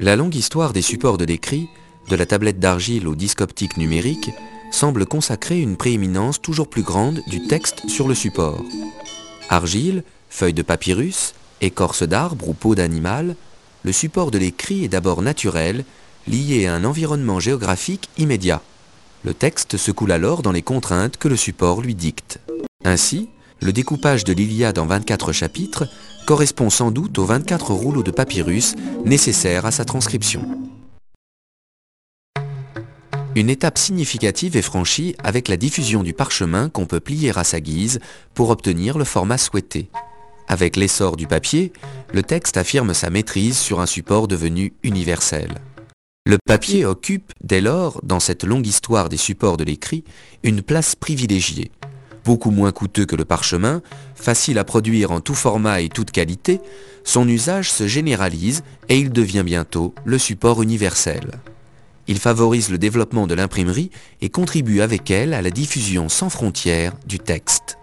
La longue histoire des supports de l'écrit, de la tablette d'argile au disque optique numérique, semble consacrer une prééminence toujours plus grande du texte sur le support. Argile, feuilles de papyrus, écorce d'arbre ou peau d'animal, le support de l'écrit est d'abord naturel, lié à un environnement géographique immédiat. Le texte se coule alors dans les contraintes que le support lui dicte. Ainsi, le découpage de l'Iliade en 24 chapitres correspond sans doute aux 24 rouleaux de papyrus nécessaires à sa transcription. Une étape significative est franchie avec la diffusion du parchemin qu'on peut plier à sa guise pour obtenir le format souhaité. Avec l'essor du papier, le texte affirme sa maîtrise sur un support devenu universel. Le papier occupe, dès lors, dans cette longue histoire des supports de l'écrit, une place privilégiée. Beaucoup moins coûteux que le parchemin, facile à produire en tout format et toute qualité, son usage se généralise et il devient bientôt le support universel. Il favorise le développement de l'imprimerie et contribue avec elle à la diffusion sans frontières du texte.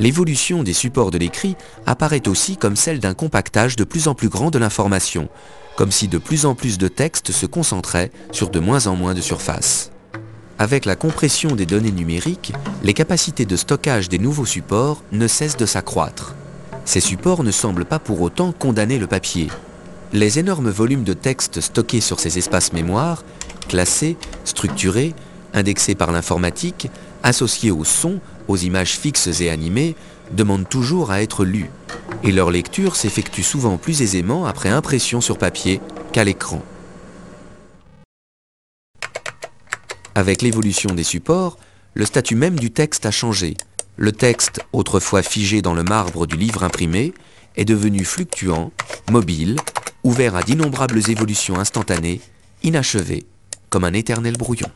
L'évolution des supports de l'écrit apparaît aussi comme celle d'un compactage de plus en plus grand de l'information, comme si de plus en plus de textes se concentraient sur de moins en moins de surface. Avec la compression des données numériques, les capacités de stockage des nouveaux supports ne cessent de s'accroître. Ces supports ne semblent pas pour autant condamner le papier, les énormes volumes de texte stockés sur ces espaces mémoire, classés, structurés, indexés par l'informatique, associés aux sons, aux images fixes et animées, demandent toujours à être lus, et leur lecture s'effectue souvent plus aisément après impression sur papier qu'à l'écran. Avec l'évolution des supports, le statut même du texte a changé. Le texte, autrefois figé dans le marbre du livre imprimé, est devenu fluctuant, mobile, ouvert à d'innombrables évolutions instantanées, inachevé, comme un éternel brouillon.